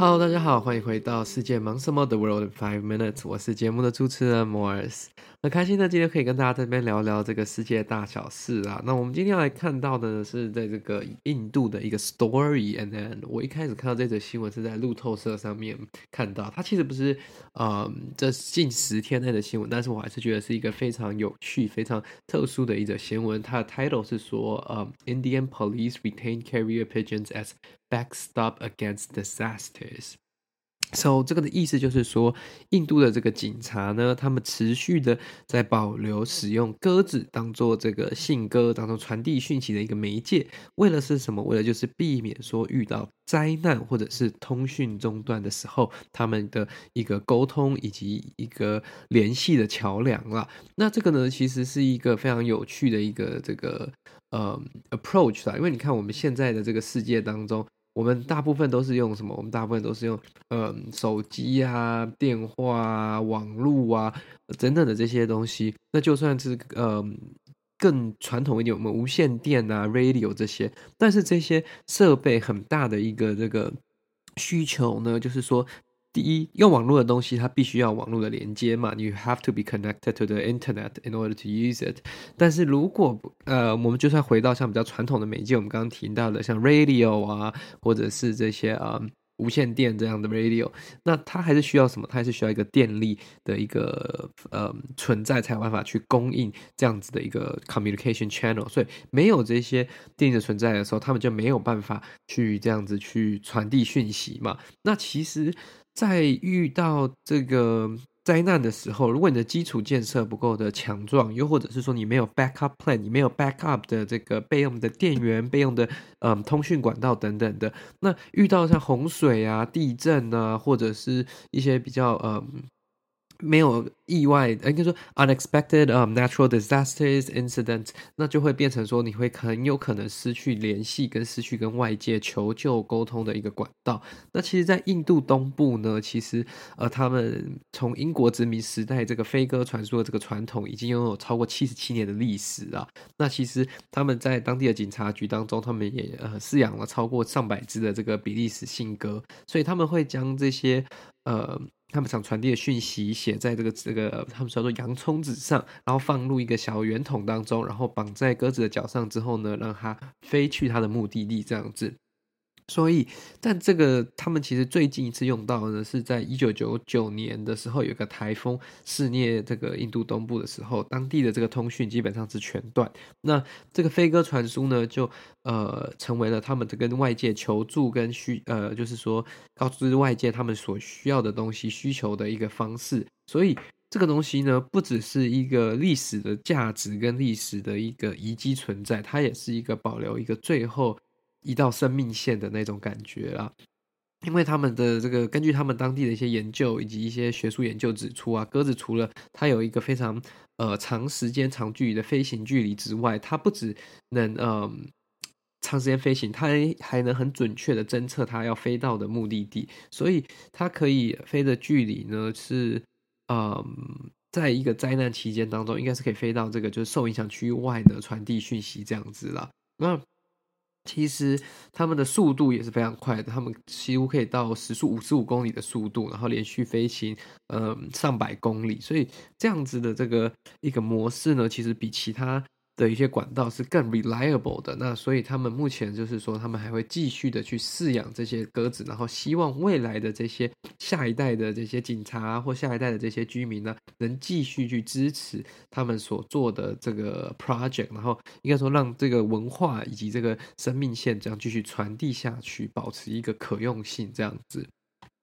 Hello，大家好，欢迎回到世界忙什么？The World in Five Minutes，我是节目的主持人 Morris。很开心呢，今天可以跟大家在这边聊聊这个世界大小事啊。那我们今天要来看到的呢，是在这个印度的一个 story，and then 我一开始看到这则新闻是在路透社上面看到，它其实不是呃这近十天内的新闻，但是我还是觉得是一个非常有趣、非常特殊的一则新闻。它的 title 是说，呃，Indian police retain carrier pigeons as backstop against disasters。So 这个的意思就是说，印度的这个警察呢，他们持续的在保留使用鸽子当做这个信鸽当中传递讯息的一个媒介，为了是什么？为了就是避免说遇到灾难或者是通讯中断的时候，他们的一个沟通以及一个联系的桥梁啦。那这个呢，其实是一个非常有趣的一个这个呃 approach 啦，因为你看我们现在的这个世界当中。我们大部分都是用什么？我们大部分都是用嗯手机啊、电话啊、网络啊等等的这些东西。那就算是嗯更传统一点，我们无线电啊、radio 这些，但是这些设备很大的一个这个需求呢，就是说。第一，用网络的东西，它必须要网络的连接嘛，You have to be connected to the internet in order to use it。但是如果呃，我们就算回到像比较传统的媒介，我们刚刚提到的像 radio 啊，或者是这些啊、无线电这样的 radio，那它还是需要什么？它还是需要一个电力的一个呃存在，才有办法去供应这样子的一个 communication channel。所以没有这些电力的存在的时候，他们就没有办法去这样子去传递讯息嘛。那其实。在遇到这个灾难的时候，如果你的基础建设不够的强壮，又或者是说你没有 backup plan，你没有 backup 的这个备用的电源、备用的嗯通讯管道等等的，那遇到像洪水啊、地震啊，或者是一些比较嗯。没有意外，应该说 unexpected um natural disasters incident，那就会变成说你会很有可能失去联系跟失去跟外界求救沟通的一个管道。那其实，在印度东部呢，其实呃，他们从英国殖民时代这个飞鸽传书的这个传统，已经拥有超过七十七年的历史啊。那其实他们在当地的警察局当中，他们也呃饲养了超过上百只的这个比利时信鸽，所以他们会将这些呃。他们想传递的讯息写在这个这个他们叫做洋葱纸上，然后放入一个小圆筒当中，然后绑在鸽子的脚上之后呢，让它飞去它的目的地，这样子。所以，但这个他们其实最近一次用到呢，是在一九九九年的时候，有个台风肆虐这个印度东部的时候，当地的这个通讯基本上是全断。那这个飞鸽传书呢，就呃成为了他们的跟外界求助跟需呃，就是说告知外界他们所需要的东西需求的一个方式。所以这个东西呢，不只是一个历史的价值跟历史的一个遗迹存在，它也是一个保留一个最后。一道生命线的那种感觉啦，因为他们的这个根据他们当地的一些研究以及一些学术研究指出啊，鸽子除了它有一个非常呃长时间长距离的飞行距离之外，它不只能嗯、呃、长时间飞行，它还能很准确的侦测它要飞到的目的地，所以它可以飞的距离呢是嗯、在一个灾难期间当中，应该是可以飞到这个就是受影响区域外的传递讯息这样子啦，那。其实他们的速度也是非常快的，他们几乎可以到时速五十五公里的速度，然后连续飞行，嗯，上百公里。所以这样子的这个一个模式呢，其实比其他。的一些管道是更 reliable 的，那所以他们目前就是说，他们还会继续的去饲养这些鸽子，然后希望未来的这些下一代的这些警察或下一代的这些居民呢，能继续去支持他们所做的这个 project，然后应该说让这个文化以及这个生命线这样继续传递下去，保持一个可用性这样子。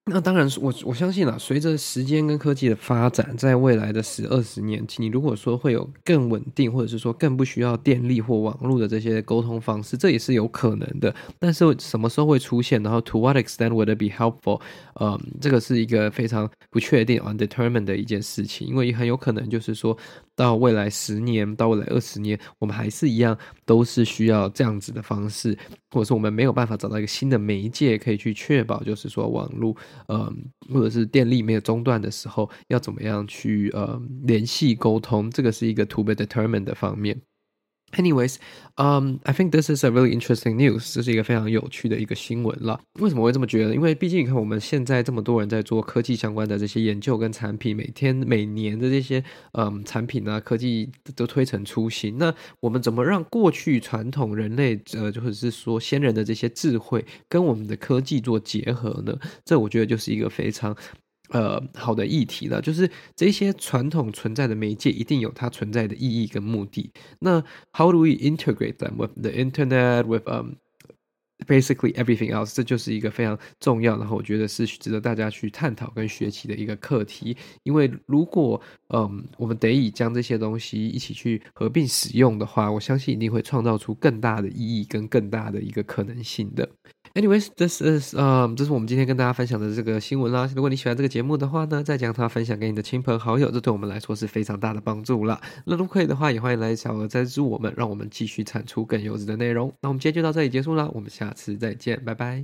那当然，我我相信啦，随着时间跟科技的发展，在未来的十二十年，你如果说会有更稳定，或者是说更不需要电力或网络的这些沟通方式，这也是有可能的。但是什么时候会出现？然后，to what extent would it be helpful？嗯，这个是一个非常不确定、undetermined 的一件事情，因为很有可能就是说到未来十年，到未来二十年，我们还是一样都是需要这样子的方式，或者是我们没有办法找到一个新的媒介可以去确保，就是说网络。嗯，或者是电力没有中断的时候，要怎么样去呃联系沟通？这个是一个 to be determined 的方面。Anyways，I think this is a really interesting news。这是一个非常有趣的一个新闻了。为什么会这么觉得？因为毕竟你看我们现在这么多人在做科技相关的这些研究跟产品，每天每年的这些嗯产品啊，科技都推陈出新。那我们怎么让过去传统人类呃，或者是说先人的这些智慧跟我们的科技做结合呢？这我觉得就是一个非常。呃，好的议题了，就是这些传统存在的媒介一定有它存在的意义跟目的。那 How do we integrate them with the internet, with basically everything else？这就是一个非常重要，然后我觉得是值得大家去探讨跟学习的一个课题。因为如果嗯，我们得以将这些东西一起去合并使用的话，我相信一定会创造出更大的意义跟更大的一个可能性的。Anyways，this is 呃，这是我们今天跟大家分享的这个新闻啦。如果你喜欢这个节目的话呢，再将它分享给你的亲朋好友，这对我们来说是非常大的帮助啦。那如果可以的话，也欢迎来小额赞助我们，让我们继续产出更优质的内容。那我们今天就到这里结束了，我们下次再见，拜拜。